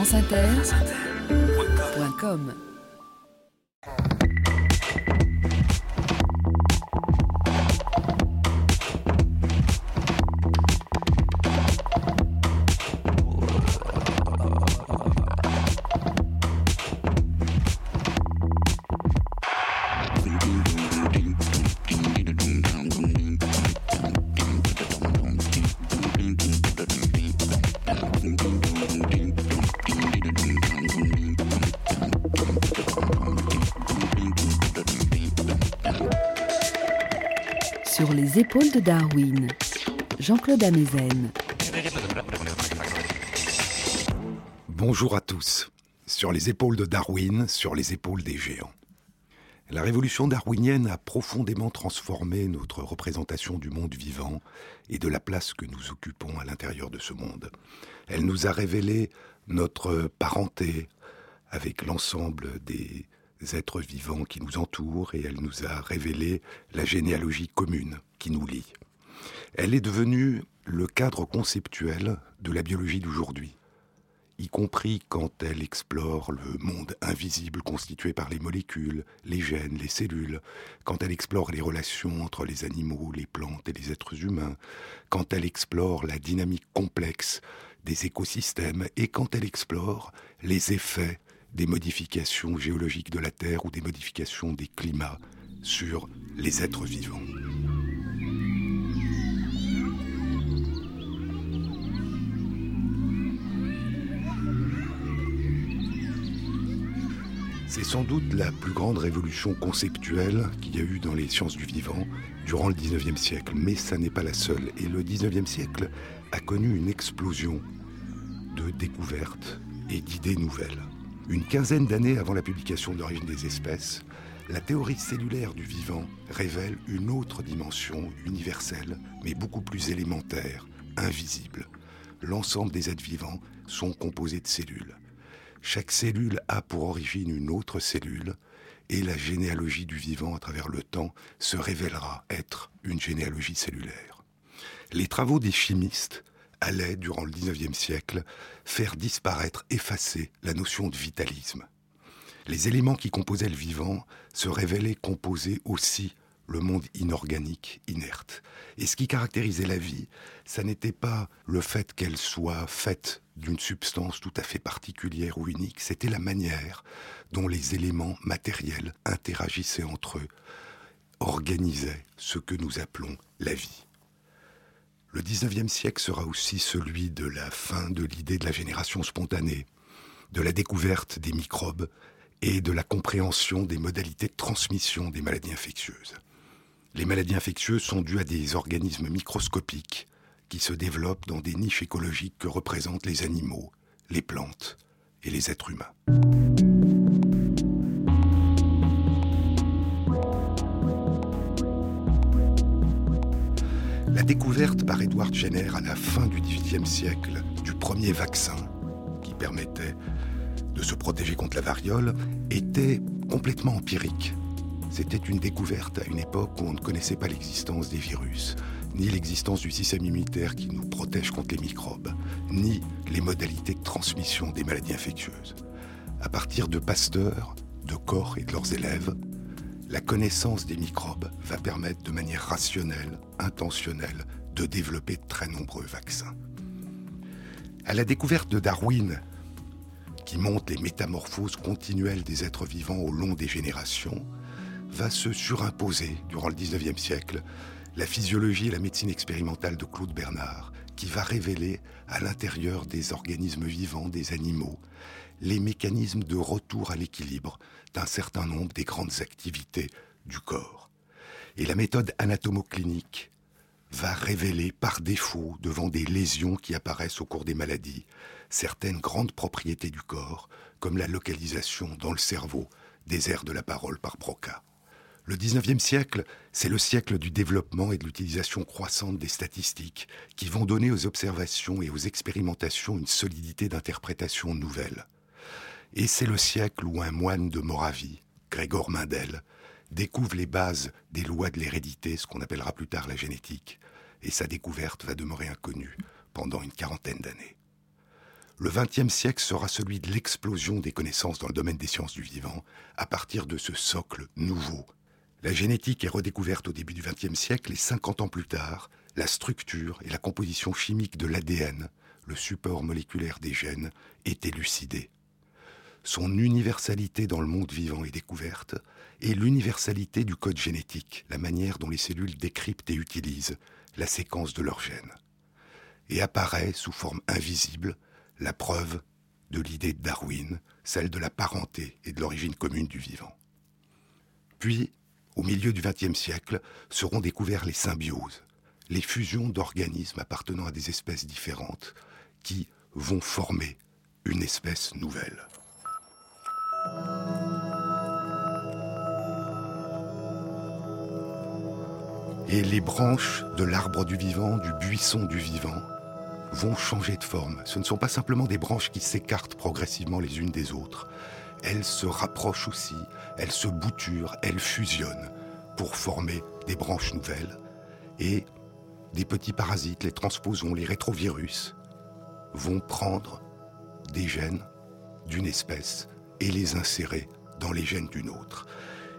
franceinter.com Sur les épaules de Darwin, Jean-Claude Amezen. Bonjour à tous. Sur les épaules de Darwin, sur les épaules des géants. La révolution darwinienne a profondément transformé notre représentation du monde vivant et de la place que nous occupons à l'intérieur de ce monde. Elle nous a révélé notre parenté avec l'ensemble des êtres vivants qui nous entourent et elle nous a révélé la généalogie commune qui nous lie. Elle est devenue le cadre conceptuel de la biologie d'aujourd'hui, y compris quand elle explore le monde invisible constitué par les molécules, les gènes, les cellules, quand elle explore les relations entre les animaux, les plantes et les êtres humains, quand elle explore la dynamique complexe des écosystèmes et quand elle explore les effets des modifications géologiques de la Terre ou des modifications des climats sur les êtres vivants. C'est sans doute la plus grande révolution conceptuelle qu'il y a eu dans les sciences du vivant durant le 19e siècle, mais ça n'est pas la seule. Et le 19e siècle a connu une explosion de découvertes et d'idées nouvelles. Une quinzaine d'années avant la publication d'Origine des espèces, la théorie cellulaire du vivant révèle une autre dimension universelle, mais beaucoup plus élémentaire, invisible. L'ensemble des êtres vivants sont composés de cellules. Chaque cellule a pour origine une autre cellule, et la généalogie du vivant à travers le temps se révélera être une généalogie cellulaire. Les travaux des chimistes allaient, durant le XIXe siècle, faire disparaître, effacer la notion de vitalisme. Les éléments qui composaient le vivant se révélaient composer aussi le monde inorganique, inerte. Et ce qui caractérisait la vie, ça n'était pas le fait qu'elle soit faite d'une substance tout à fait particulière ou unique, c'était la manière dont les éléments matériels interagissaient entre eux, organisaient ce que nous appelons la vie. Le XIXe siècle sera aussi celui de la fin de l'idée de la génération spontanée, de la découverte des microbes et de la compréhension des modalités de transmission des maladies infectieuses. Les maladies infectieuses sont dues à des organismes microscopiques qui se développent dans des niches écologiques que représentent les animaux, les plantes et les êtres humains. La découverte par Edward Jenner à la fin du XVIIIe siècle du premier vaccin qui permettait de se protéger contre la variole était complètement empirique. C'était une découverte à une époque où on ne connaissait pas l'existence des virus, ni l'existence du système immunitaire qui nous protège contre les microbes, ni les modalités de transmission des maladies infectieuses. À partir de Pasteur, de Koch et de leurs élèves, la connaissance des microbes va permettre de manière rationnelle, intentionnelle, de développer de très nombreux vaccins. À la découverte de Darwin, qui montre les métamorphoses continuelles des êtres vivants au long des générations, va se surimposer durant le 19e siècle la physiologie et la médecine expérimentale de Claude Bernard, qui va révéler à l'intérieur des organismes vivants, des animaux, les mécanismes de retour à l'équilibre d'un certain nombre des grandes activités du corps. Et la méthode anatomoclinique va révéler par défaut, devant des lésions qui apparaissent au cours des maladies, certaines grandes propriétés du corps, comme la localisation dans le cerveau des aires de la parole par Broca. Le XIXe siècle, c'est le siècle du développement et de l'utilisation croissante des statistiques qui vont donner aux observations et aux expérimentations une solidité d'interprétation nouvelle. Et c'est le siècle où un moine de Moravie, Grégor Mendel, découvre les bases des lois de l'hérédité, ce qu'on appellera plus tard la génétique, et sa découverte va demeurer inconnue pendant une quarantaine d'années. Le XXe siècle sera celui de l'explosion des connaissances dans le domaine des sciences du vivant à partir de ce socle nouveau. La génétique est redécouverte au début du XXe siècle et 50 ans plus tard, la structure et la composition chimique de l'ADN, le support moléculaire des gènes, est élucidée. Son universalité dans le monde vivant est découverte et l'universalité du code génétique, la manière dont les cellules décryptent et utilisent la séquence de leurs gènes. Et apparaît sous forme invisible la preuve de l'idée de Darwin, celle de la parenté et de l'origine commune du vivant. Puis, au milieu du XXe siècle, seront découverts les symbioses, les fusions d'organismes appartenant à des espèces différentes qui vont former une espèce nouvelle. Et les branches de l'arbre du vivant, du buisson du vivant, vont changer de forme. Ce ne sont pas simplement des branches qui s'écartent progressivement les unes des autres. Elles se rapprochent aussi, elles se bouturent, elles fusionnent pour former des branches nouvelles. Et des petits parasites, les transposons, les rétrovirus, vont prendre des gènes d'une espèce et les insérer dans les gènes d'une autre.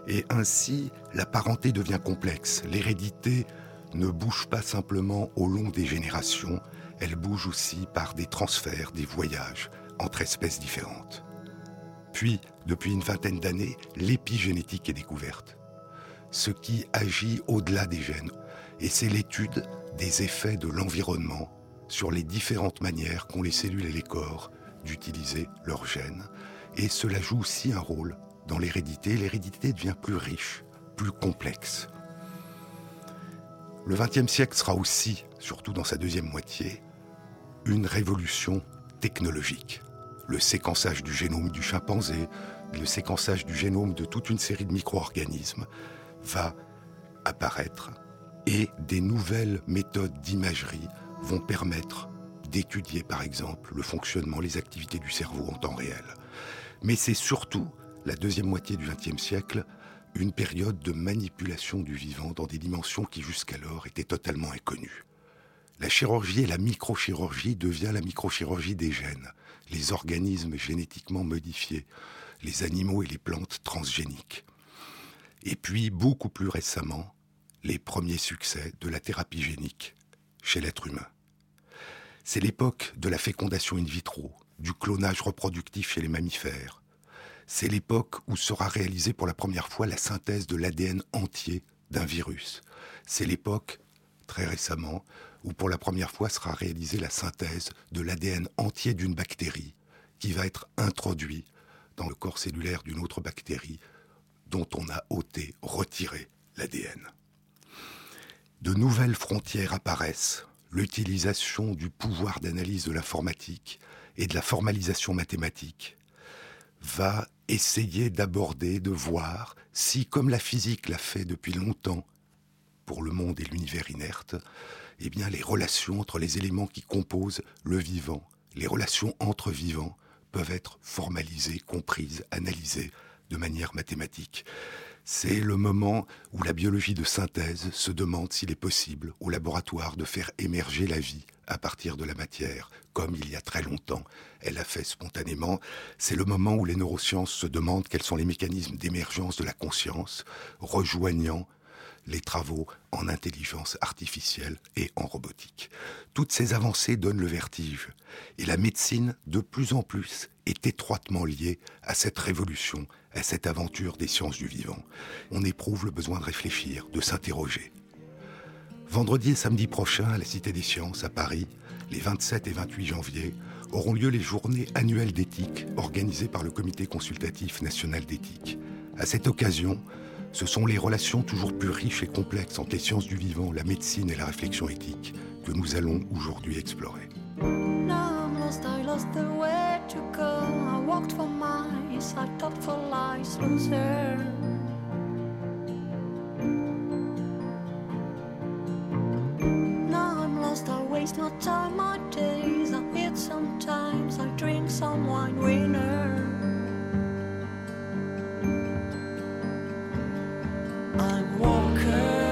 Et ainsi, la parenté devient complexe. L'hérédité ne bouge pas simplement au long des générations, elle bouge aussi par des transferts, des voyages entre espèces différentes. Puis, depuis une vingtaine d'années, l'épigénétique est découverte, ce qui agit au-delà des gènes. Et c'est l'étude des effets de l'environnement sur les différentes manières qu'ont les cellules et les corps d'utiliser leurs gènes. Et cela joue aussi un rôle dans l'hérédité. L'hérédité devient plus riche, plus complexe. Le XXe siècle sera aussi, surtout dans sa deuxième moitié, une révolution technologique. Le séquençage du génome du chimpanzé, le séquençage du génome de toute une série de micro-organismes va apparaître et des nouvelles méthodes d'imagerie vont permettre d'étudier par exemple le fonctionnement, les activités du cerveau en temps réel. Mais c'est surtout, la deuxième moitié du XXe siècle, une période de manipulation du vivant dans des dimensions qui jusqu'alors étaient totalement inconnues. La chirurgie et la microchirurgie devient la microchirurgie des gènes, les organismes génétiquement modifiés, les animaux et les plantes transgéniques. Et puis, beaucoup plus récemment, les premiers succès de la thérapie génique chez l'être humain. C'est l'époque de la fécondation in vitro, du clonage reproductif chez les mammifères. C'est l'époque où sera réalisée pour la première fois la synthèse de l'ADN entier d'un virus. C'est l'époque, très récemment, où pour la première fois sera réalisée la synthèse de l'ADN entier d'une bactérie qui va être introduit dans le corps cellulaire d'une autre bactérie dont on a ôté, retiré l'ADN de nouvelles frontières apparaissent, l'utilisation du pouvoir d'analyse de l'informatique et de la formalisation mathématique va essayer d'aborder, de voir si, comme la physique l'a fait depuis longtemps pour le monde et l'univers inerte, eh bien, les relations entre les éléments qui composent le vivant, les relations entre vivants peuvent être formalisées, comprises, analysées de manière mathématique. C'est le moment où la biologie de synthèse se demande s'il est possible au laboratoire de faire émerger la vie à partir de la matière, comme il y a très longtemps elle a fait spontanément. C'est le moment où les neurosciences se demandent quels sont les mécanismes d'émergence de la conscience, rejoignant les travaux en intelligence artificielle et en robotique. Toutes ces avancées donnent le vertige, et la médecine, de plus en plus, est étroitement liée à cette révolution, à cette aventure des sciences du vivant. On éprouve le besoin de réfléchir, de s'interroger. Vendredi et samedi prochain, à la Cité des Sciences, à Paris, les 27 et 28 janvier, auront lieu les journées annuelles d'éthique organisées par le Comité consultatif national d'éthique. À cette occasion, ce sont les relations toujours plus riches et complexes entre les sciences du vivant, la médecine et la réflexion éthique que nous allons aujourd'hui explorer. sometimes, I drink some wine winner. I'm Walker.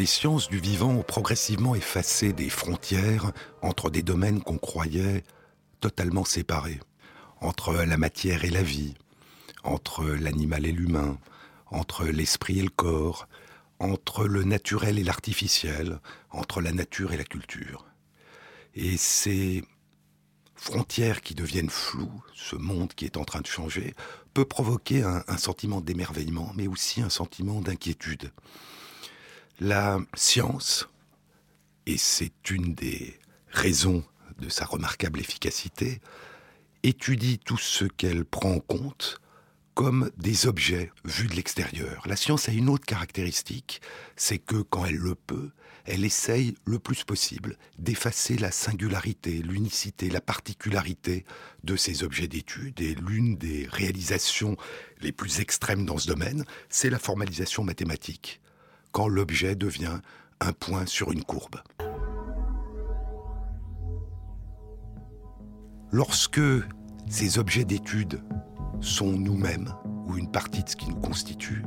Les sciences du vivant ont progressivement effacé des frontières entre des domaines qu'on croyait totalement séparés, entre la matière et la vie, entre l'animal et l'humain, entre l'esprit et le corps, entre le naturel et l'artificiel, entre la nature et la culture. Et ces frontières qui deviennent floues, ce monde qui est en train de changer, peut provoquer un, sentiment d'émerveillement, mais aussi un sentiment d'inquiétude. La science, et c'est une des raisons de sa remarquable efficacité, étudie tout ce qu'elle prend en compte comme des objets vus de l'extérieur. La science a une autre caractéristique, c'est que quand elle le peut, elle essaye le plus possible d'effacer la singularité, l'unicité, la particularité de ces objets d'étude. Et l'une des réalisations les plus extrêmes dans ce domaine, c'est la formalisation mathématique, quand l'objet devient un point sur une courbe. Lorsque ces objets d'étude sont nous-mêmes, ou une partie de ce qui nous constitue,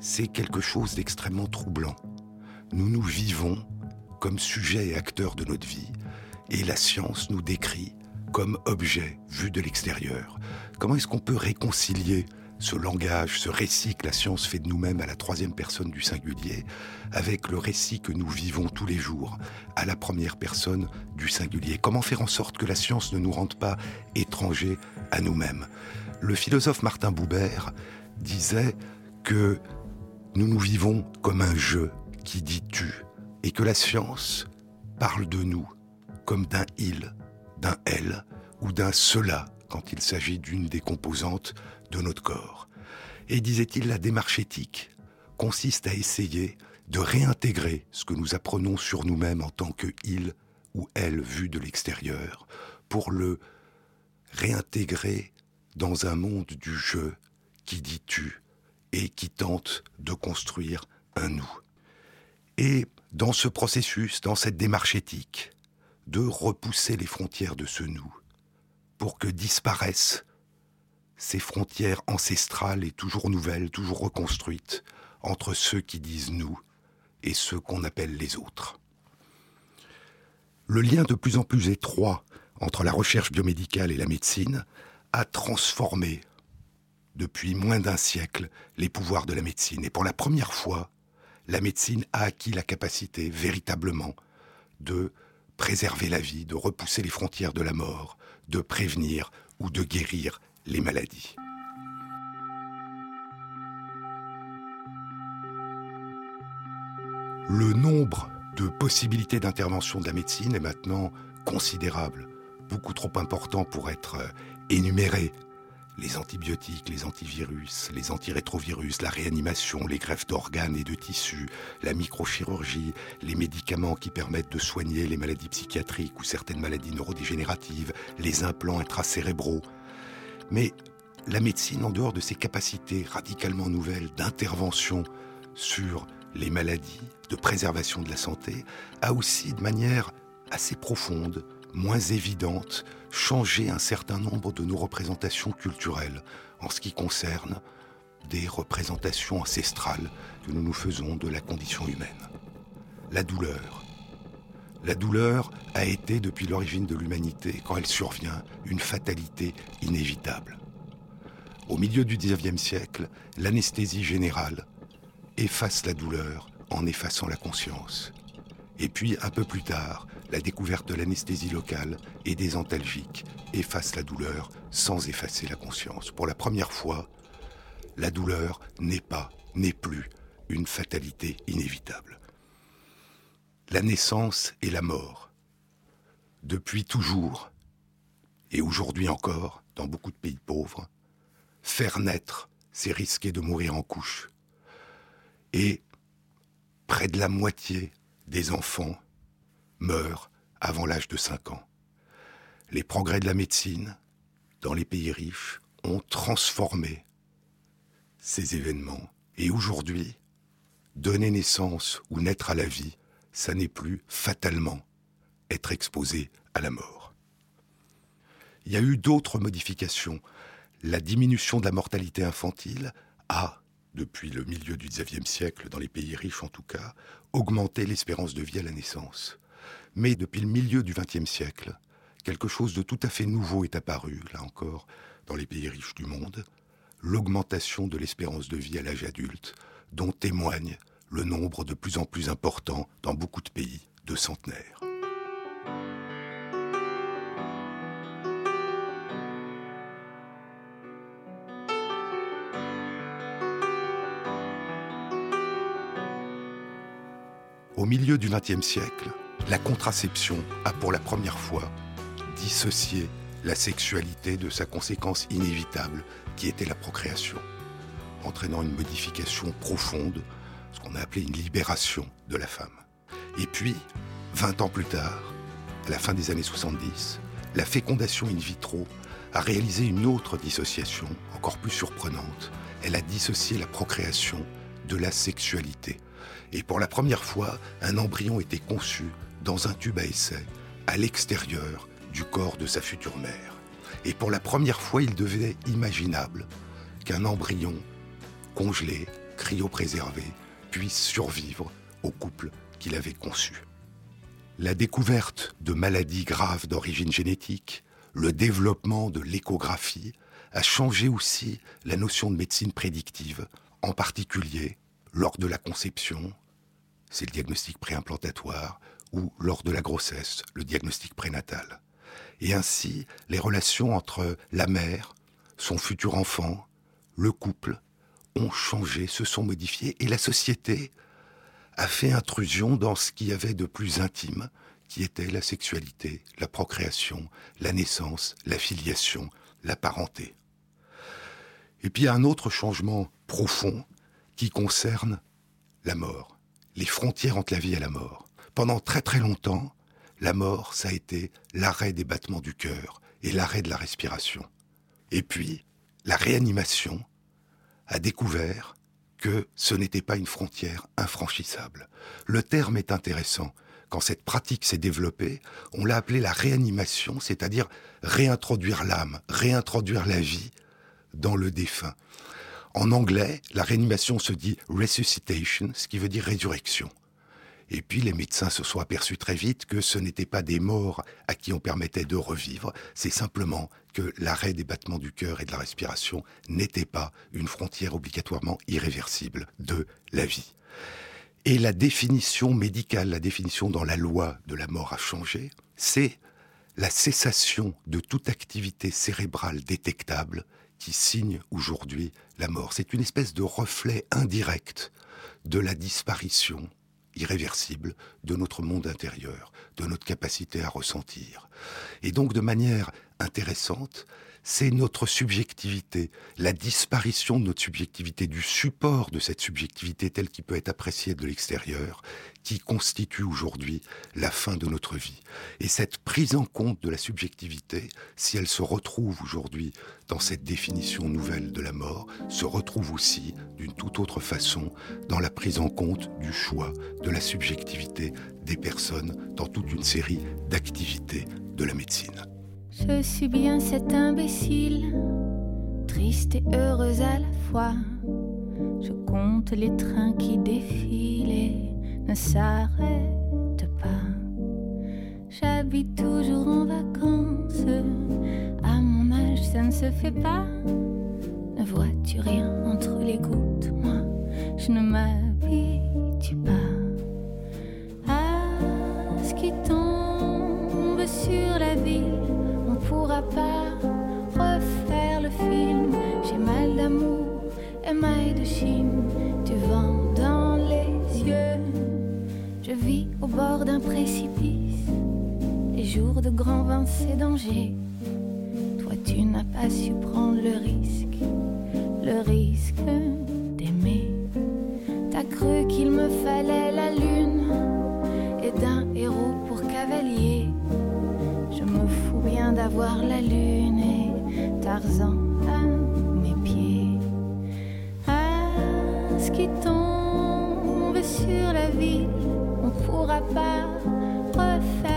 c'est quelque chose d'extrêmement troublant. Nous nous vivons comme sujets et acteurs de notre vie, et la science nous décrit comme objet vu de l'extérieur. Comment est-ce qu'on peut réconcilier ce langage, ce récit que la science fait de nous-mêmes à la troisième personne du singulier, avec le récit que nous vivons tous les jours à la première personne du singulier. Comment faire en sorte que la science ne nous rende pas étrangers à nous-mêmes? Le philosophe Martin Buber disait que nous nous vivons comme un jeu qui dit tu, et que la science parle de nous comme d'un il, d'un elle ou d'un cela quand il s'agit d'une des composantes de notre corps. Et disait-il, la démarche éthique consiste à essayer de réintégrer ce que nous apprenons sur nous-mêmes en tant que il ou elle vu de l'extérieur pour le réintégrer dans un monde du jeu qui dit tu et qui tente de construire un nous. Et dans ce processus, dans cette démarche éthique, de repousser les frontières de ce nous, pour que disparaissent ces frontières ancestrales et toujours nouvelles, toujours reconstruites, entre ceux qui disent nous et ceux qu'on appelle les autres. Le lien de plus en plus étroit entre la recherche biomédicale et la médecine a transformé, depuis moins d'un siècle, les pouvoirs de la médecine. Et pour la première fois, la médecine a acquis la capacité véritablement de préserver la vie, de repousser les frontières de la mort, de prévenir ou de guérir les maladies. Le nombre de possibilités d'intervention de la médecine est maintenant considérable, beaucoup trop important pour être euh, énuméré. Les antibiotiques, les antivirus, les antirétrovirus, la réanimation, les greffes d'organes et de tissus, la microchirurgie, les médicaments qui permettent de soigner les maladies psychiatriques ou certaines maladies neurodégénératives, les implants intracérébraux. Mais la médecine, en dehors de ses capacités radicalement nouvelles d'intervention sur les maladies, de préservation de la santé, a aussi de manière assez profonde, moins évidente, changé un certain nombre de nos représentations culturelles en ce qui concerne des représentations ancestrales que nous nous faisons de la condition humaine. La douleur. La douleur a été, depuis l'origine de l'humanité, quand elle survient, une fatalité inévitable. Au milieu du XIXe siècle, l'anesthésie générale efface la douleur en effaçant la conscience. Et puis, un peu plus tard, la découverte de l'anesthésie locale et des antalgiques efface la douleur sans effacer la conscience. Pour la première fois, la douleur n'est pas, n'est plus une fatalité inévitable. La naissance et la mort. Depuis toujours, et aujourd'hui encore, dans beaucoup de pays pauvres, faire naître, c'est risquer de mourir en couche. Et près de la moitié des enfants meurent avant l'âge de 5 ans. Les progrès de la médecine dans les pays riches ont transformé ces événements. Et aujourd'hui, donner naissance ou naître à la vie, ça n'est plus fatalement être exposé à la mort. Il y a eu d'autres modifications. La diminution de la mortalité infantile a depuis le milieu du XIXe siècle, dans les pays riches en tout cas, augmenter l'espérance de vie à la naissance. Mais depuis le milieu du XXe siècle, quelque chose de tout à fait nouveau est apparu, là encore, dans les pays riches du monde, l'augmentation de l'espérance de vie à l'âge adulte, dont témoigne le nombre de plus en plus important dans beaucoup de pays de centenaires. Au milieu du XXe siècle, la contraception a pour la première fois dissocié la sexualité de sa conséquence inévitable qui était la procréation, entraînant une modification profonde, ce qu'on a appelé une libération de la femme. Et puis, 20 ans plus tard, à la fin des années 70, la fécondation in vitro a réalisé une autre dissociation, encore plus surprenante. Elle a dissocié la procréation de la sexualité. Et pour la première fois, un embryon était conçu dans un tube à essai, à l'extérieur du corps de sa future mère. Et pour la première fois, il devenait imaginable qu'un embryon congelé, cryopréservé, puisse survivre au couple qu'il avait conçu. La découverte de maladies graves d'origine génétique, le développement de l'échographie a changé aussi la notion de médecine prédictive, en particulier lors de la conception, c'est le diagnostic préimplantatoire, ou lors de la grossesse, le diagnostic prénatal. Et ainsi, les relations entre la mère, son futur enfant, le couple, ont changé, se sont modifiées, et la société a fait intrusion dans ce qu'il y avait de plus intime, qui était la sexualité, la procréation, la naissance, la filiation, la parenté. Et puis un autre changement profond qui concerne la mort les frontières entre la vie et la mort. Pendant très très longtemps, la mort, ça a été l'arrêt des battements du cœur et l'arrêt de la respiration. Et puis, la réanimation a découvert que ce n'était pas une frontière infranchissable. Le terme est intéressant. Quand cette pratique s'est développée, on l'a appelé la réanimation, c'est-à-dire réintroduire l'âme, réintroduire la vie dans le défunt. En anglais, la réanimation se dit resuscitation, ce qui veut dire résurrection. Et puis les médecins se sont aperçus très vite que ce n'étaient pas des morts à qui on permettait de revivre, c'est simplement que l'arrêt des battements du cœur et de la respiration n'était pas une frontière obligatoirement irréversible de la vie. Et la définition médicale, la définition dans la loi de la mort a changé, c'est la cessation de toute activité cérébrale détectable qui signe aujourd'hui la mort. C'est une espèce de reflet indirect de la disparition irréversible de notre monde intérieur, de notre capacité à ressentir. Et donc de manière intéressante, c'est notre subjectivité, la disparition de notre subjectivité, du support de cette subjectivité telle qu'il peut être appréciée de l'extérieur, qui constitue aujourd'hui la fin de notre vie. Et cette prise en compte de la subjectivité, si elle se retrouve aujourd'hui dans cette définition nouvelle de la mort, se retrouve aussi d'une toute autre façon dans la prise en compte du choix, de la subjectivité des personnes dans toute une série d'activités de la médecine. Je suis bien cet imbécile, triste et heureuse à la fois. Je compte les trains qui défilent et ne s'arrêtent pas. J'habite toujours en vacances, à mon âge ça ne se fait pas. Ne vois-tu rien entre les gouttes, moi je ne m'habitue pas à ce qui tombe sur la ville pourra pas refaire le film. J'ai mal d'amour, émail de Chine, du vent dans les yeux. Je vis au bord d'un précipice. Les jours de grand vent, c'est danger. Toi, tu n'as pas su prendre le risque, le risque d'aimer. T'as cru qu'il me fallait la lune et d'un héros pour cavalier d'avoir la lune et Tarzan à mes pieds. À ce qui tombe sur la ville, on pourra pas refaire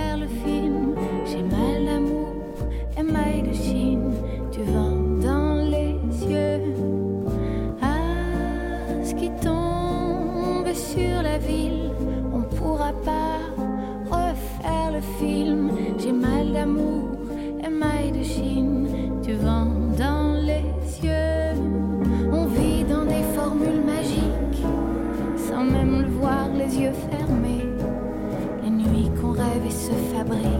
et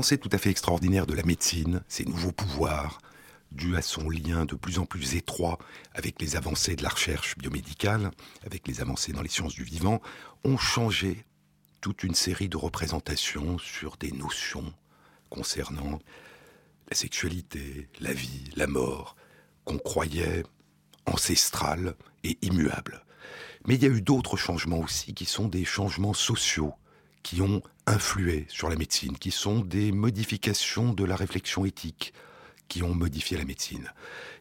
Avancées tout à fait extraordinaires de la médecine, ces nouveaux pouvoirs, dû à son lien de plus en plus étroit avec les avancées de la recherche biomédicale, avec les avancées dans les sciences du vivant, ont changé toute une série de représentations sur des notions concernant la sexualité, la vie, la mort, qu'on croyait ancestrales et immuables. Mais il y a eu d'autres changements aussi qui sont des changements sociaux qui ont influé sur la médecine, qui sont des modifications de la réflexion éthique, qui ont modifié la médecine.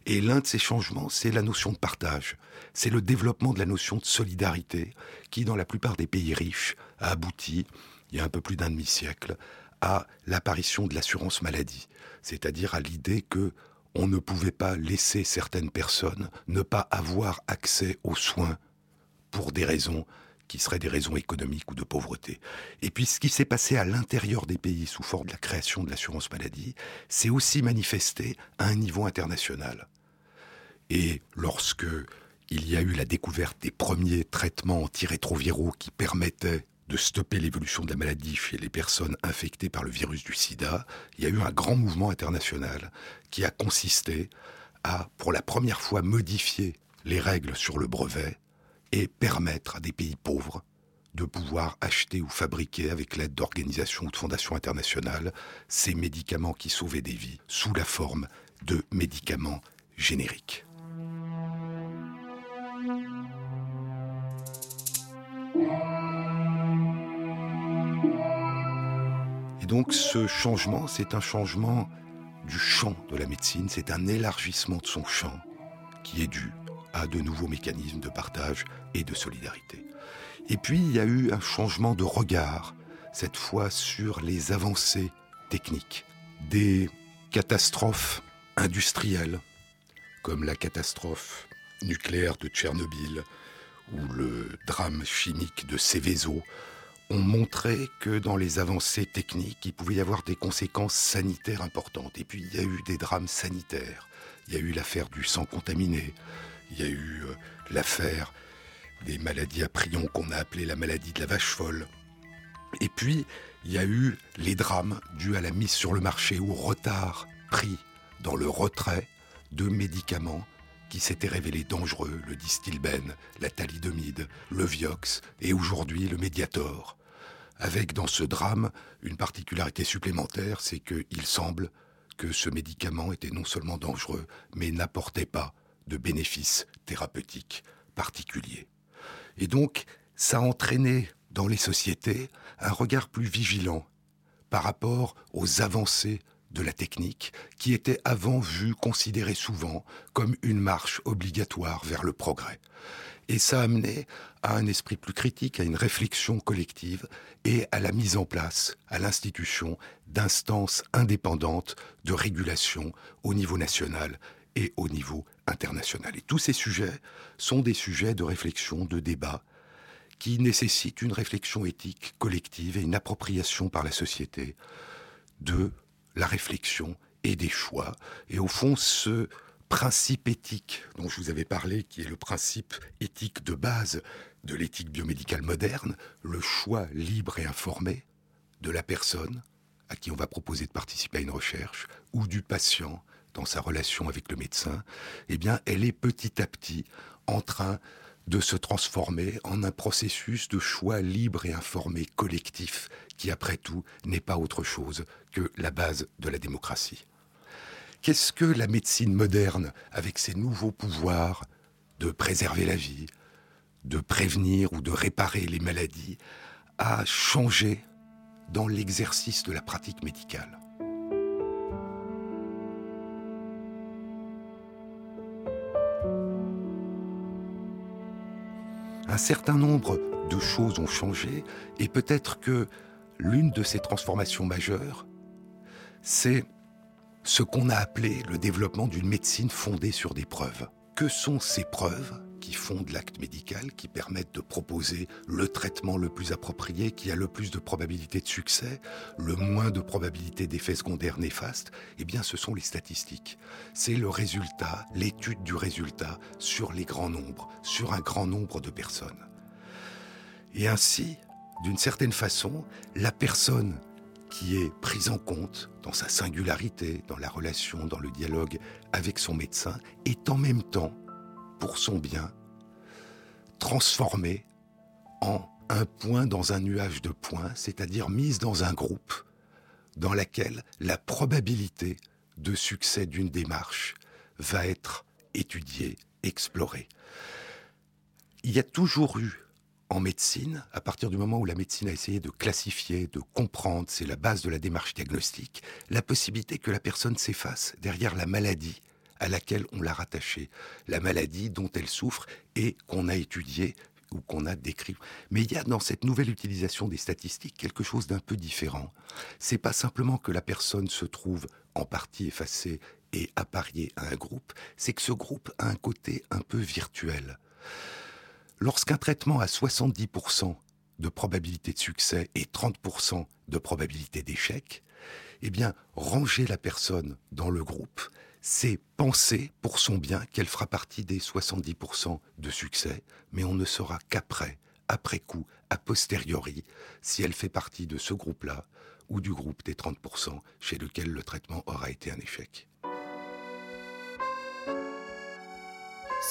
Et l'un de ces changements, c'est la notion de partage. C'est le développement de la notion de solidarité qui, dans la plupart des pays riches, a abouti, il y a un peu plus d'un demi-siècle, à l'apparition de l'assurance maladie. C'est-à-dire à, l'idée que on ne pouvait pas laisser certaines personnes ne pas avoir accès aux soins pour des raisons qui seraient des raisons économiques ou de pauvreté. Et puis ce qui s'est passé à l'intérieur des pays sous forme de la création de l'assurance maladie, s'est aussi manifesté à un niveau international. Et lorsque il y a eu la découverte des premiers traitements antirétroviraux qui permettaient de stopper l'évolution de la maladie chez les personnes infectées par le virus du sida, il y a eu un grand mouvement international qui a consisté à, pour la première fois, modifier les règles sur le brevet et permettre à des pays pauvres de pouvoir acheter ou fabriquer avec l'aide d'organisations ou de fondations internationales ces médicaments qui sauvaient des vies sous la forme de médicaments génériques. Et donc ce changement, c'est un changement du champ de la médecine, c'est un élargissement de son champ qui est dû à de nouveaux mécanismes de partage et de solidarité. Et puis il y a eu un changement de regard, cette fois sur les avancées techniques, des catastrophes industrielles, comme la catastrophe nucléaire de Tchernobyl ou le drame chimique de Seveso, ont montré que dans les avancées techniques, il pouvait y avoir des conséquences sanitaires importantes. Et puis il y a eu des drames sanitaires. Il y a eu l'affaire du sang contaminé. Il y a eu euh, l'affaire des maladies à prions qu'on a appelées la maladie de la vache folle. Et puis, il y a eu les drames dus à la mise sur le marché ou retard pris dans le retrait de médicaments qui s'étaient révélés dangereux, le distilbène, la thalidomide, le vioxx et aujourd'hui le médiator. Avec dans ce drame une particularité supplémentaire, c'est qu'il semble que ce médicament était non seulement dangereux, mais n'apportait pas de bénéfices thérapeutiques particuliers. Et donc, ça a entraîné dans les sociétés un regard plus vigilant par rapport aux avancées de la technique qui étaient avant vues, considérées souvent comme une marche obligatoire vers le progrès. Et ça a amené à un esprit plus critique, à une réflexion collective et à la mise en place, à l'institution d'instances indépendantes de régulation au niveau national et au niveau international. Et tous ces sujets sont des sujets de réflexion, de débat, qui nécessitent une réflexion éthique collective et une appropriation par la société de la réflexion et des choix. Et au fond, ce principe éthique dont je vous avais parlé, qui est le principe éthique de base de l'éthique biomédicale moderne, le choix libre et informé de la personne à qui on va proposer de participer à une recherche, ou du patient dans sa relation avec le médecin, eh bien, elle est petit à petit en train de se transformer en un processus de choix libre et informé collectif qui, après tout, n'est pas autre chose que la base de la démocratie. Qu'est-ce que la médecine moderne, avec ses nouveaux pouvoirs de préserver la vie, de prévenir ou de réparer les maladies, a changé dans l'exercice de la pratique médicale? Certain nombre de choses ont changé et peut-être que l'une de ces transformations majeures, c'est ce qu'on a appelé le développement d'une médecine fondée sur des preuves. Que sont ces preuves? Qui fondent l'acte médical, qui permettent de proposer le traitement le plus approprié, qui a le plus de probabilité de succès, le moins de probabilité d'effets secondaires néfastes Eh bien, ce sont les statistiques. C'est le résultat, l'étude du résultat sur les grands nombres, sur un grand nombre de personnes. Et ainsi, d'une certaine façon, la personne qui est prise en compte dans sa singularité, dans la relation, dans le dialogue avec son médecin, est en même temps, pour son bien, transformée en un point dans un nuage de points, c'est-à-dire mise dans un groupe dans laquelle la probabilité de succès d'une démarche va être étudiée, explorée. Il y a toujours eu en médecine, à partir du moment où la médecine a essayé de classifier, de comprendre, c'est la base de la démarche diagnostique, la possibilité que la personne s'efface derrière la maladie à laquelle on l'a rattachée, la maladie dont elle souffre et qu'on a étudiée ou qu'on a décrit. Mais il y a dans cette nouvelle utilisation des statistiques quelque chose d'un peu différent. C'est pas simplement que la personne se trouve en partie effacée et appariée à un groupe, c'est que ce groupe a un côté un peu virtuel. Lorsqu'un traitement a 70% de probabilité de succès et 30% de probabilité d'échec, eh bien, ranger la personne dans le groupe, c'est penser pour son bien qu'elle fera partie des 70% de succès, mais on ne saura qu'après, après coup, a posteriori, si elle fait partie de ce groupe-là ou du groupe des 30% chez lequel le traitement aura été un échec.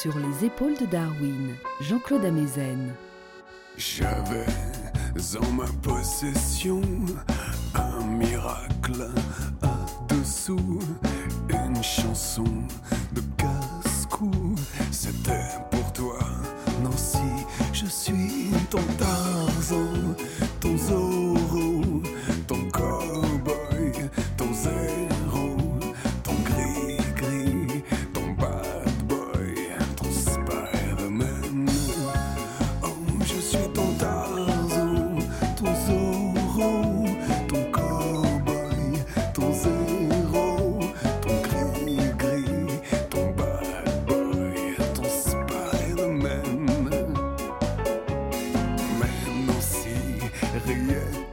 Sur les épaules de Darwin, Jean-Claude Amezen. J'avais en ma possession un miracle à dessous, une chanson de casse-cou. C'était pour toi, Nancy, je suis ton Tarzan, yeah.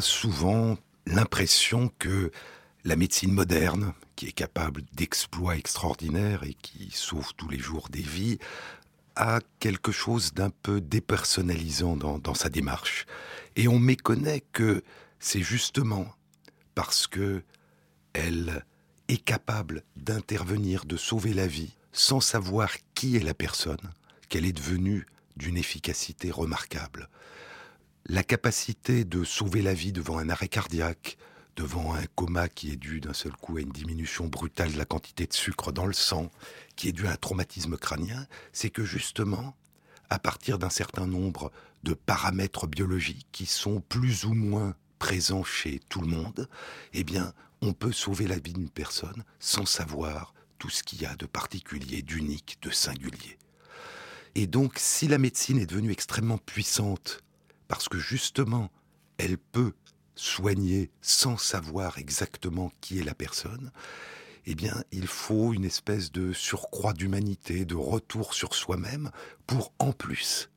Souvent l'impression que la médecine moderne, qui est capable d'exploits extraordinaires et qui sauve tous les jours des vies, a quelque chose d'un peu dépersonnalisant dans, dans, sa démarche. Et on méconnaît que c'est justement parce que elle est capable d'intervenir, de sauver la vie, sans savoir qui est la personne, qu'elle est devenue d'une efficacité remarquable la capacité de sauver la vie devant un arrêt cardiaque, devant un coma qui est dû d'un seul coup à une diminution brutale de la quantité de sucre dans le sang, qui est dû à un traumatisme crânien, c'est que justement, à partir d'un certain nombre de paramètres biologiques qui sont plus ou moins présents chez tout le monde, eh bien, on peut sauver la vie d'une personne sans savoir tout ce qu'il y a de particulier, d'unique, de singulier. Et donc, si la médecine est devenue extrêmement puissante parce que justement, elle peut soigner sans savoir exactement qui est la personne, eh bien, il faut une espèce de surcroît d'humanité, de retour sur soi-même, pour en plus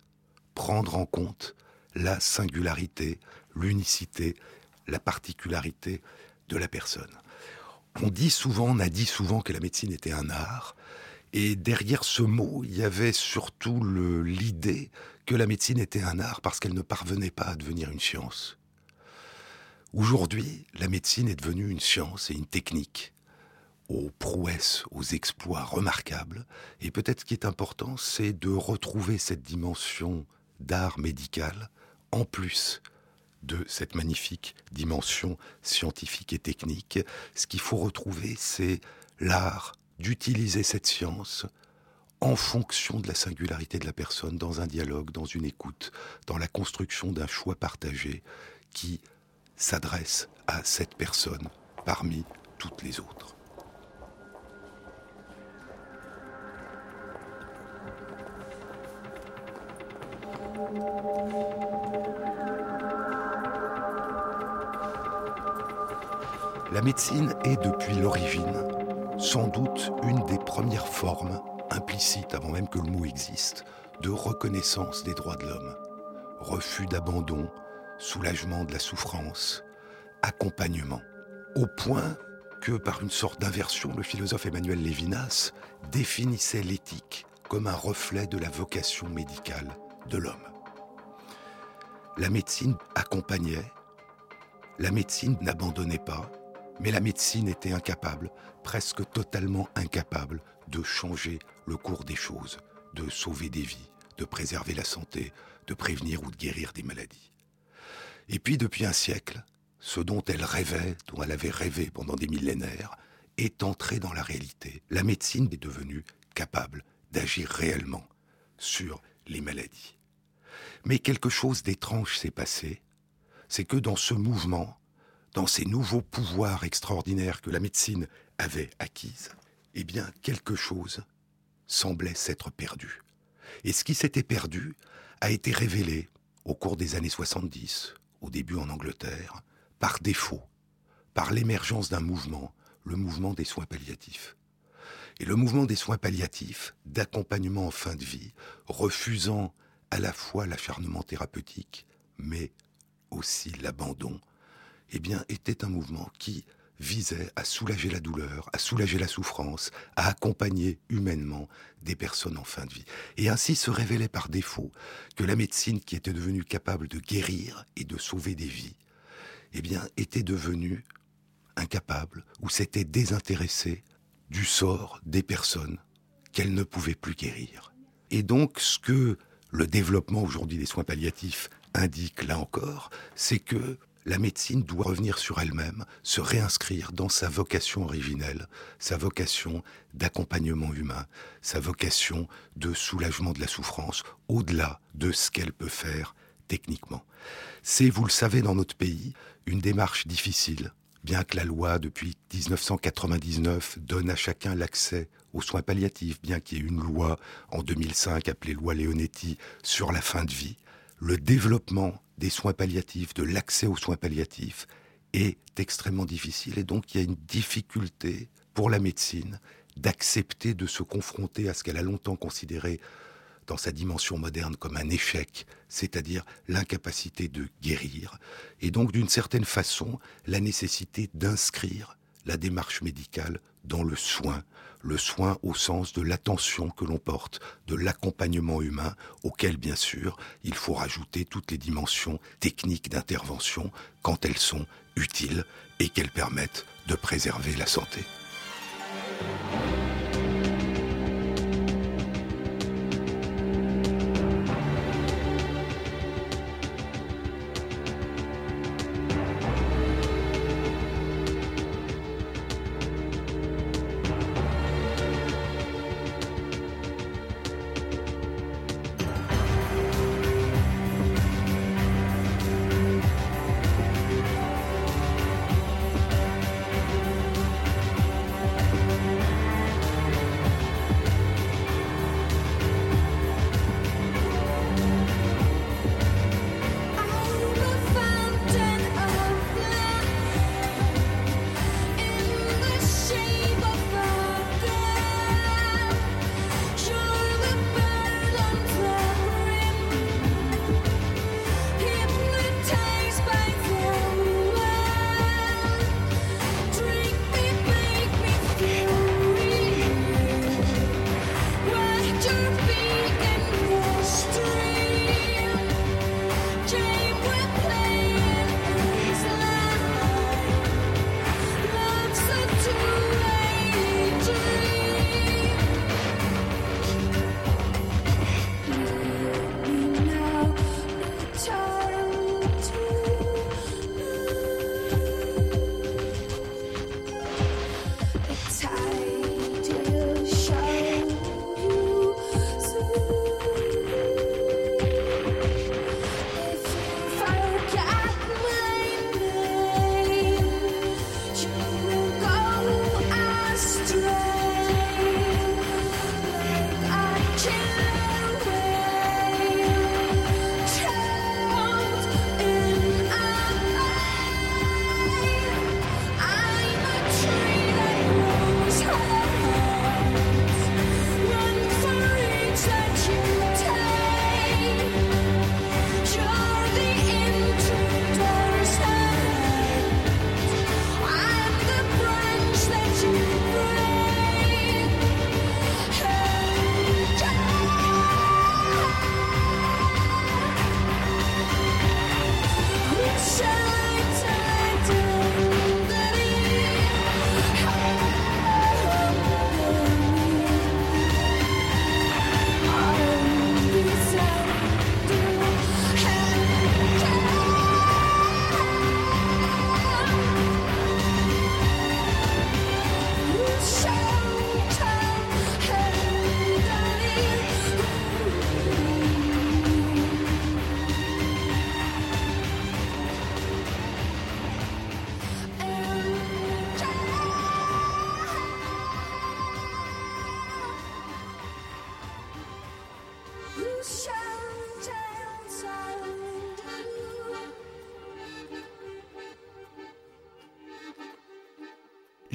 prendre en compte la singularité, l'unicité, la particularité de la personne. On dit souvent, on a dit souvent que la médecine était un art, et derrière ce mot, il y avait surtout l'idée que la médecine était un art parce qu'elle ne parvenait pas à devenir une science. Aujourd'hui, la médecine est devenue une science et une technique aux prouesses, aux exploits remarquables. Et peut-être ce qui est important, c'est de retrouver cette dimension d'art médical en plus de cette magnifique dimension scientifique et technique. Ce qu'il faut retrouver, c'est l'art d'utiliser cette science en fonction de la singularité de la personne, dans un dialogue, dans une écoute, dans la construction d'un choix partagé qui s'adresse à cette personne parmi toutes les autres. La médecine est depuis l'origine sans doute une des premières formes, implicites avant même que le mot existe, de reconnaissance des droits de l'homme. Refus d'abandon, soulagement de la souffrance, accompagnement. Au point que, par une sorte d'inversion, le philosophe Emmanuel Lévinas définissait l'éthique comme un reflet de la vocation médicale de l'homme. La médecine accompagnait, la médecine n'abandonnait pas, mais la médecine était incapable, presque totalement incapable, de changer le cours des choses, de sauver des vies, de préserver la santé, de prévenir ou de guérir des maladies. Et puis depuis un siècle, ce dont elle rêvait, dont elle avait rêvé pendant des millénaires, est entré dans la réalité. La médecine est devenue capable d'agir réellement sur les maladies. Mais quelque chose d'étrange s'est passé, c'est que dans ce mouvement, dans ces nouveaux pouvoirs extraordinaires que la médecine avait acquise, eh bien, quelque chose semblait s'être perdu. Et ce qui s'était perdu a été révélé au cours des années 70, au début en Angleterre, par défaut, par l'émergence d'un mouvement, le mouvement des soins palliatifs. Et le mouvement des soins palliatifs, d'accompagnement en fin de vie, refusant à la fois l'acharnement thérapeutique, mais aussi l'abandon, eh bien, était un mouvement qui visait à soulager la douleur, à soulager la souffrance, à accompagner humainement des personnes en fin de vie. Et ainsi se révélait par défaut que la médecine qui était devenue capable de guérir et de sauver des vies, eh bien, était devenue incapable ou s'était désintéressée du sort des personnes qu'elle ne pouvait plus guérir. Et donc, ce que le développement aujourd'hui des soins palliatifs indique là encore, c'est que la médecine doit revenir sur elle-même, se réinscrire dans sa vocation originelle, sa vocation d'accompagnement humain, sa vocation de soulagement de la souffrance, au-delà de ce qu'elle peut faire techniquement. C'est, vous le savez, dans notre pays, une démarche difficile, bien que la loi, depuis 1999, donne à chacun l'accès aux soins palliatifs, bien qu'il y ait une loi en 2005 appelée loi Leonetti sur la fin de vie, le développement des soins palliatifs, de l'accès aux soins palliatifs est extrêmement difficile et donc il y a une difficulté pour la médecine d'accepter de se confronter à ce qu'elle a longtemps considéré dans sa dimension moderne comme un échec, c'est-à-dire l'incapacité de guérir, et donc d'une certaine façon la nécessité d'inscrire la démarche médicale dans le soin, le soin au sens de l'attention que l'on porte, de l'accompagnement humain, auquel bien sûr il faut rajouter toutes les dimensions techniques d'intervention quand elles sont utiles et qu'elles permettent de préserver la santé.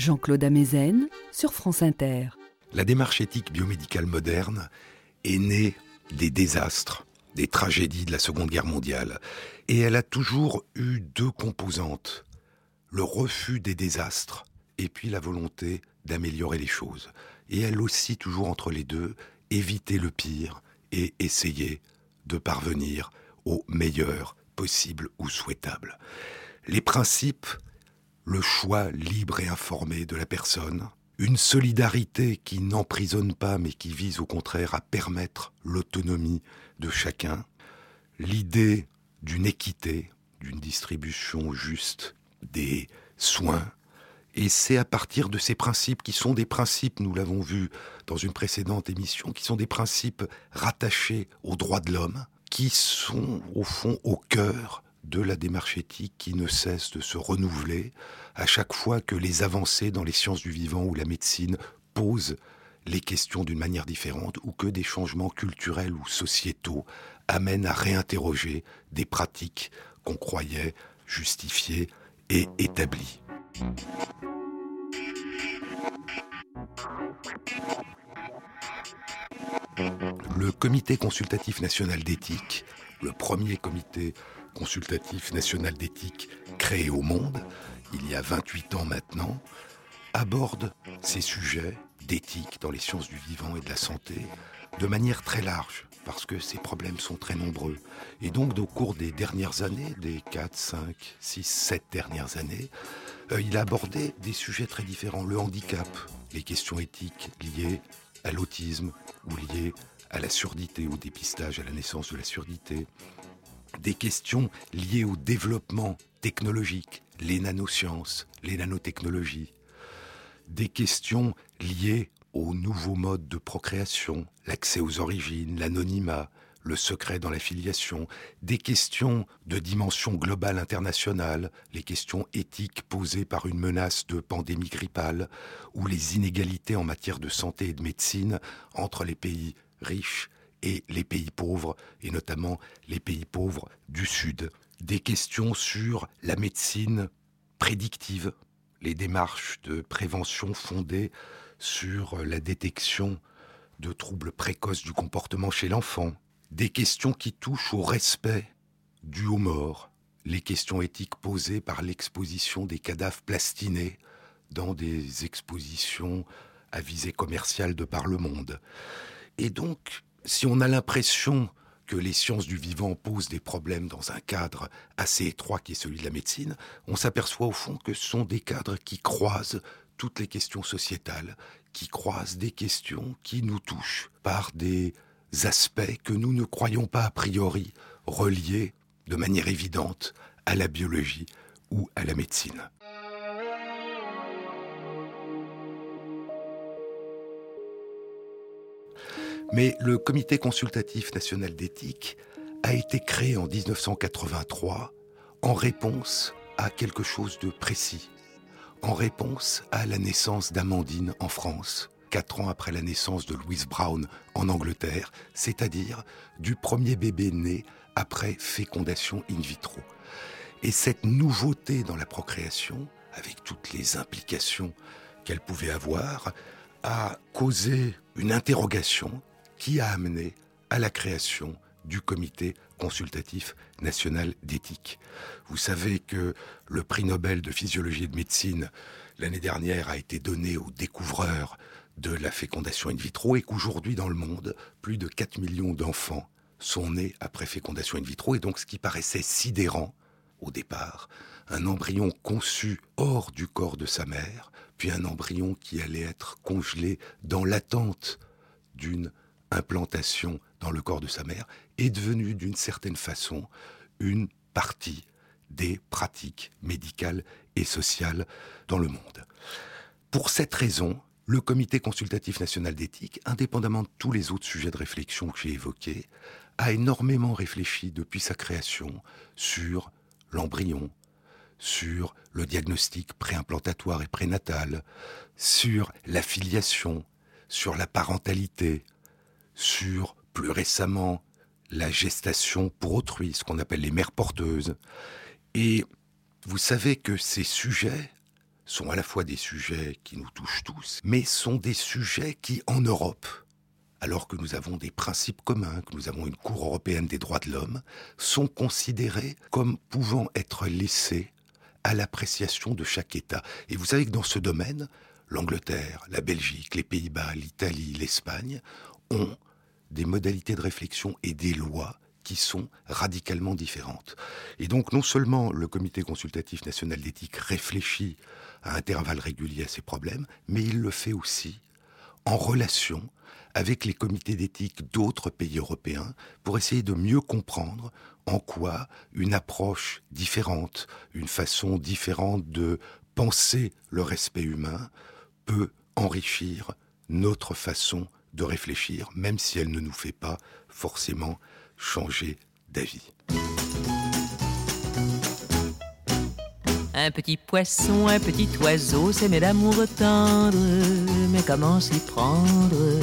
Jean-Claude Amezen sur France Inter. La démarche éthique biomédicale moderne est née des désastres, des tragédies de la Seconde Guerre mondiale. Et elle a toujours eu deux composantes. Le refus des désastres et puis la volonté d'améliorer les choses. Et elle aussi, toujours entre les deux, éviter le pire et essayer de parvenir au meilleur possible ou souhaitable. Les principes, le choix libre et informé de la personne, une solidarité qui n'emprisonne pas mais qui vise au contraire à permettre l'autonomie de chacun, l'idée d'une équité, d'une distribution juste des soins, et c'est à partir de ces principes qui sont des principes, nous l'avons vu dans une précédente émission, qui sont des principes rattachés aux droits de l'homme, qui sont au fond au cœur de la démarche éthique qui ne cesse de se renouveler à chaque fois que les avancées dans les sciences du vivant ou la médecine posent les questions d'une manière différente ou que des changements culturels ou sociétaux amènent à réinterroger des pratiques qu'on croyait justifiées et établies. Le Comité consultatif national d'éthique, le premier comité consultatif national d'éthique créé au monde, il y a 28 ans maintenant, aborde ces sujets d'éthique dans les sciences du vivant et de la santé de manière très large, parce que ces problèmes sont très nombreux. Et donc, au cours des dernières années, des 4, 5, 6, 7 dernières années, euh, il a abordé des sujets très différents. Le handicap, les questions éthiques liées à l'autisme ou liées à la surdité, au dépistage, à la naissance de la surdité, des questions liées au développement technologique, les nanosciences, les nanotechnologies, des questions liées aux nouveaux modes de procréation, l'accès aux origines, l'anonymat, le secret dans la filiation, des questions de dimension globale internationale, les questions éthiques posées par une menace de pandémie grippale, ou les inégalités en matière de santé et de médecine entre les pays riches et les pays pauvres, et notamment les pays pauvres du Sud. Des questions sur la médecine prédictive, les démarches de prévention fondées sur la détection de troubles précoces du comportement chez l'enfant, des questions qui touchent au respect du aux mort, les questions éthiques posées par l'exposition des cadavres plastinés dans des expositions à visée commerciale de par le monde. Et donc, si on a l'impression que les sciences du vivant posent des problèmes dans un cadre assez étroit qui est celui de la médecine, on s'aperçoit au fond que ce sont des cadres qui croisent toutes les questions sociétales, qui croisent des questions qui nous touchent par des aspects que nous ne croyons pas a priori reliés de manière évidente à la biologie ou à la médecine. Mais le Comité consultatif national d'éthique a été créé en 1983 en réponse à quelque chose de précis, en réponse à la naissance d'Amandine en France, quatre ans après la naissance de Louise Brown en Angleterre, c'est-à-dire du premier bébé né après fécondation in vitro. Et cette nouveauté dans la procréation, avec toutes les implications qu'elle pouvait avoir, a causé une interrogation qui a amené à la création du comité consultatif national d'éthique. Vous savez que le prix Nobel de physiologie et de médecine l'année dernière a été donné aux découvreurs de la fécondation in vitro et qu'aujourd'hui dans le monde, plus de 4 millions d'enfants sont nés après fécondation in vitro et donc ce qui paraissait sidérant au départ, un embryon conçu hors du corps de sa mère, puis un embryon qui allait être congelé dans l'attente d'une implantation dans le corps de sa mère, est devenu d'une certaine façon une partie des pratiques médicales et sociales dans le monde. Pour cette raison, le Comité consultatif national d'éthique, indépendamment de tous les autres sujets de réflexion que j'ai évoqués, a énormément réfléchi depuis sa création sur l'embryon, sur le diagnostic préimplantatoire et prénatal, sur la filiation, sur la parentalité, sur, plus récemment, la gestation pour autrui, ce qu'on appelle les mères porteuses. Et vous savez que ces sujets sont à la fois des sujets qui nous touchent tous, mais sont des sujets qui, en Europe, alors que nous avons des principes communs, que nous avons une Cour européenne des droits de l'homme, sont considérés comme pouvant être laissés à l'appréciation de chaque État. Et vous savez que dans ce domaine, l'Angleterre, la Belgique, les Pays-Bas, l'Italie, l'Espagne ont des modalités de réflexion et des lois qui sont radicalement différentes. Et donc non seulement le Comité consultatif national d'éthique réfléchit à intervalles réguliers à ces problèmes, mais il le fait aussi en relation avec les comités d'éthique d'autres pays européens pour essayer de mieux comprendre en quoi une approche différente, une façon différente de penser le respect humain peut enrichir notre façon de réfléchir, même si elle ne nous fait pas forcément changer d'avis. Un petit poisson, un petit oiseau, c'est d'amour tendre. Mais comment s'y prendre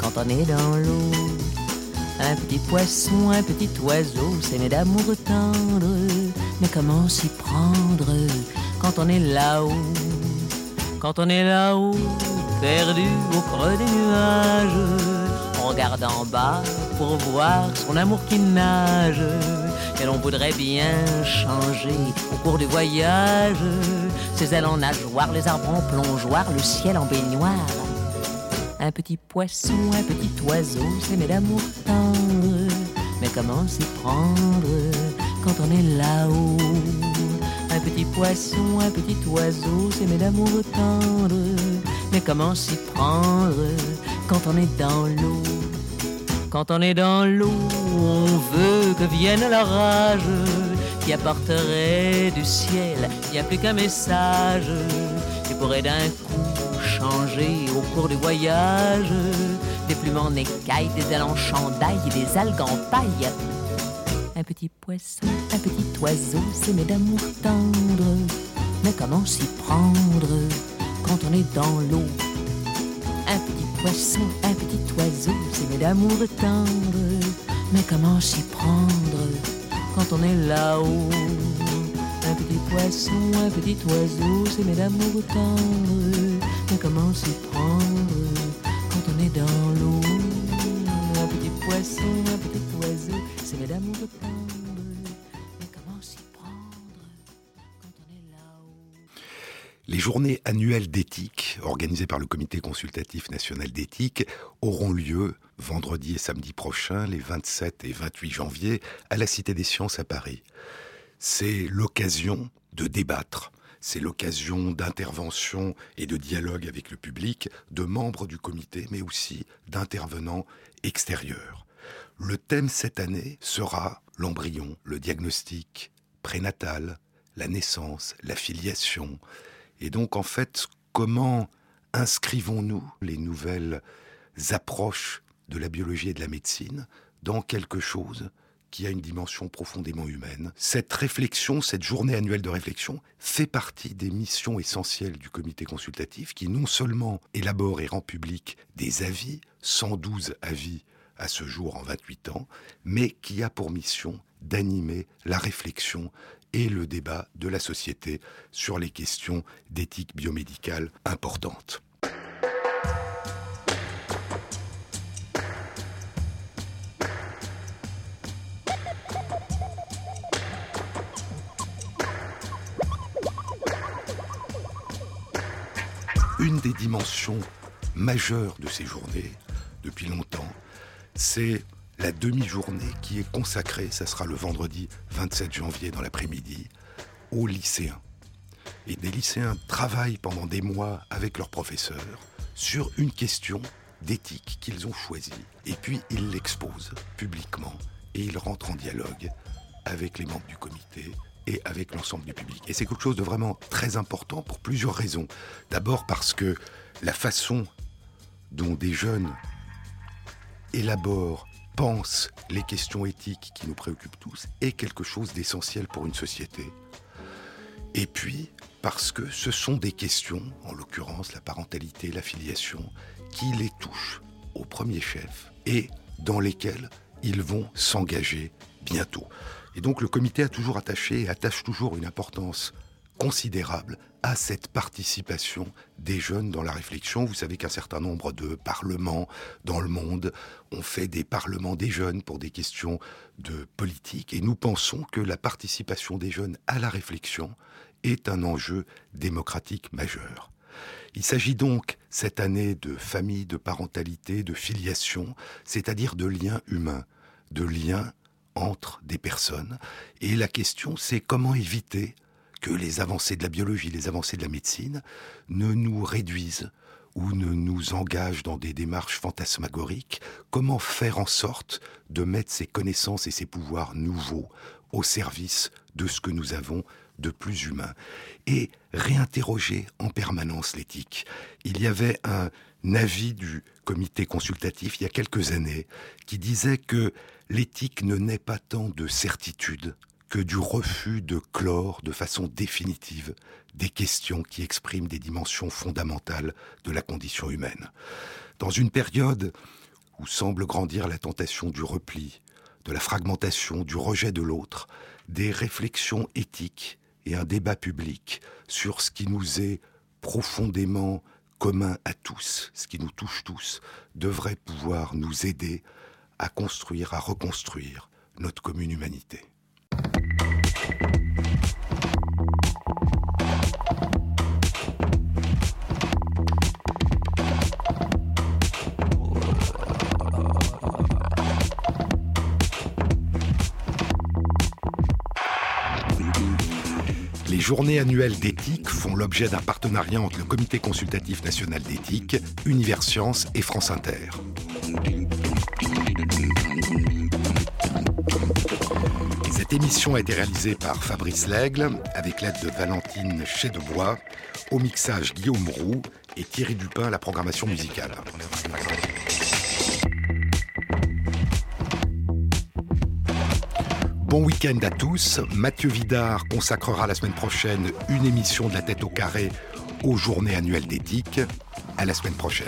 quand on est dans l'eau? Un petit poisson, un petit oiseau, c'est d'amour tendre. Mais comment s'y prendre quand on est là-haut? Quand on est là-haut, perdu au creux des nuages, on regarde en bas pour voir son amour qui nage et l'on voudrait bien changer au cours du voyage. Ses ailes en nageoire, les arbres en plongeoir, le ciel en baignoire. Un petit poisson, un petit oiseau, c'est d'amour tendre. Mais comment s'y prendre quand on est là-haut? Un petit poisson, un petit oiseau, c'est d'amour tendre. Mais comment s'y prendre quand on est dans l'eau? Quand on est dans l'eau, on veut que vienne l'orage qui apporterait du ciel. Il n'y a plus qu'un message qui pourrait d'un coup changer au cours du voyage. Des plumes en écailles, des ailes en chandail et des algues en paille. Un petit poisson, un petit oiseau, c'est mes d'amour tendre. Mais comment s'y prendre quand on est dans l'eau un petit poisson, un petit oiseau, c'est mes d'amour tendre. Mais comment s'y prendre quand on est là-haut? Un petit poisson, un petit oiseau, c'est mes d'amour tendre. Mais comment s'y prendre quand on est dans l'eau? Un petit poisson, un petit oiseau, c'est mes d'amour tendre. Journées annuelles d'éthique, organisées par le Comité consultatif national d'éthique, auront lieu vendredi et samedi prochains, les 27 et 28 janvier, à la Cité des Sciences à Paris. C'est l'occasion de débattre, c'est l'occasion d'intervention et de dialogue avec le public, de membres du comité, mais aussi d'intervenants extérieurs. Le thème cette année sera l'embryon, le diagnostic prénatal, la naissance, la filiation, et donc, en fait, comment inscrivons-nous les nouvelles approches de la biologie et de la médecine dans quelque chose qui a une dimension profondément humaine? Cette réflexion, cette journée annuelle de réflexion, fait partie des missions essentielles du comité consultatif qui non seulement élabore et rend public des avis, 112 avis à ce jour en 28 ans, mais qui a pour mission d'animer la réflexion et le débat de la société sur les questions d'éthique biomédicale importantes. Une des dimensions majeures de ces journées, depuis longtemps, c'est la demi-journée qui est consacrée, ça sera le vendredi 27 janvier dans l'après-midi, aux lycéens. Et des lycéens travaillent pendant des mois avec leurs professeurs sur une question d'éthique qu'ils ont choisie. Et puis ils l'exposent publiquement et ils rentrent en dialogue avec les membres du comité et avec l'ensemble du public. Et c'est quelque chose de vraiment très important pour plusieurs raisons. D'abord parce que la façon dont des jeunes élaborent pense les questions éthiques qui nous préoccupent tous est quelque chose d'essentiel pour une société. Et puis, parce que ce sont des questions, en l'occurrence la parentalité, la filiation, qui les touchent au premier chef et dans lesquelles ils vont s'engager bientôt. Et donc le comité a toujours attaché, attache toujours une importance considérable à cette participation des jeunes dans la réflexion. Vous savez qu'un certain nombre de parlements dans le monde ont fait des parlements des jeunes pour des questions de politique et nous pensons que la participation des jeunes à la réflexion est un enjeu démocratique majeur. Il s'agit donc cette année de famille, de parentalité, de filiation, c'est-à-dire de liens humains, de liens entre des personnes. Et la question, c'est comment éviter que les avancées de la biologie, les avancées de la médecine ne nous réduisent ou ne nous engagent dans des démarches fantasmagoriques, comment faire en sorte de mettre ces connaissances et ces pouvoirs nouveaux au service de ce que nous avons de plus humain? Et réinterroger en permanence l'éthique. Il y avait un avis du comité consultatif il y a quelques années qui disait que l'éthique ne naît pas tant de certitude que du refus de clore de façon définitive des questions qui expriment des dimensions fondamentales de la condition humaine. Dans une période où semble grandir la tentation du repli, de la fragmentation, du rejet de l'autre, des réflexions éthiques et un débat public sur ce qui nous est profondément commun à tous, ce qui nous touche tous, devrait pouvoir nous aider à construire, à reconstruire notre commune humanité. Journées annuelles d'éthique font l'objet d'un partenariat entre le Comité consultatif national d'éthique, Universcience et France Inter. Cette émission a été réalisée par Fabrice Lègle avec l'aide de Valentine Chédebois, au mixage Guillaume Roux et Thierry Dupin à la programmation musicale. Bon week-end à tous. Mathieu Vidard consacrera la semaine prochaine une émission de la tête au carré aux journées annuelles d'éthique. À la semaine prochaine.